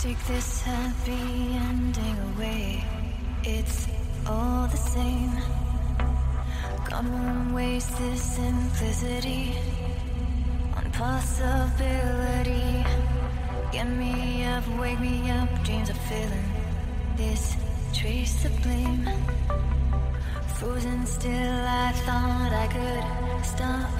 Take this happy ending away. It's all the same. Gone won't waste this simplicity on possibility. Get me up, wake me up, dreams are filling. This trace the blame. Frozen still, I thought I could stop.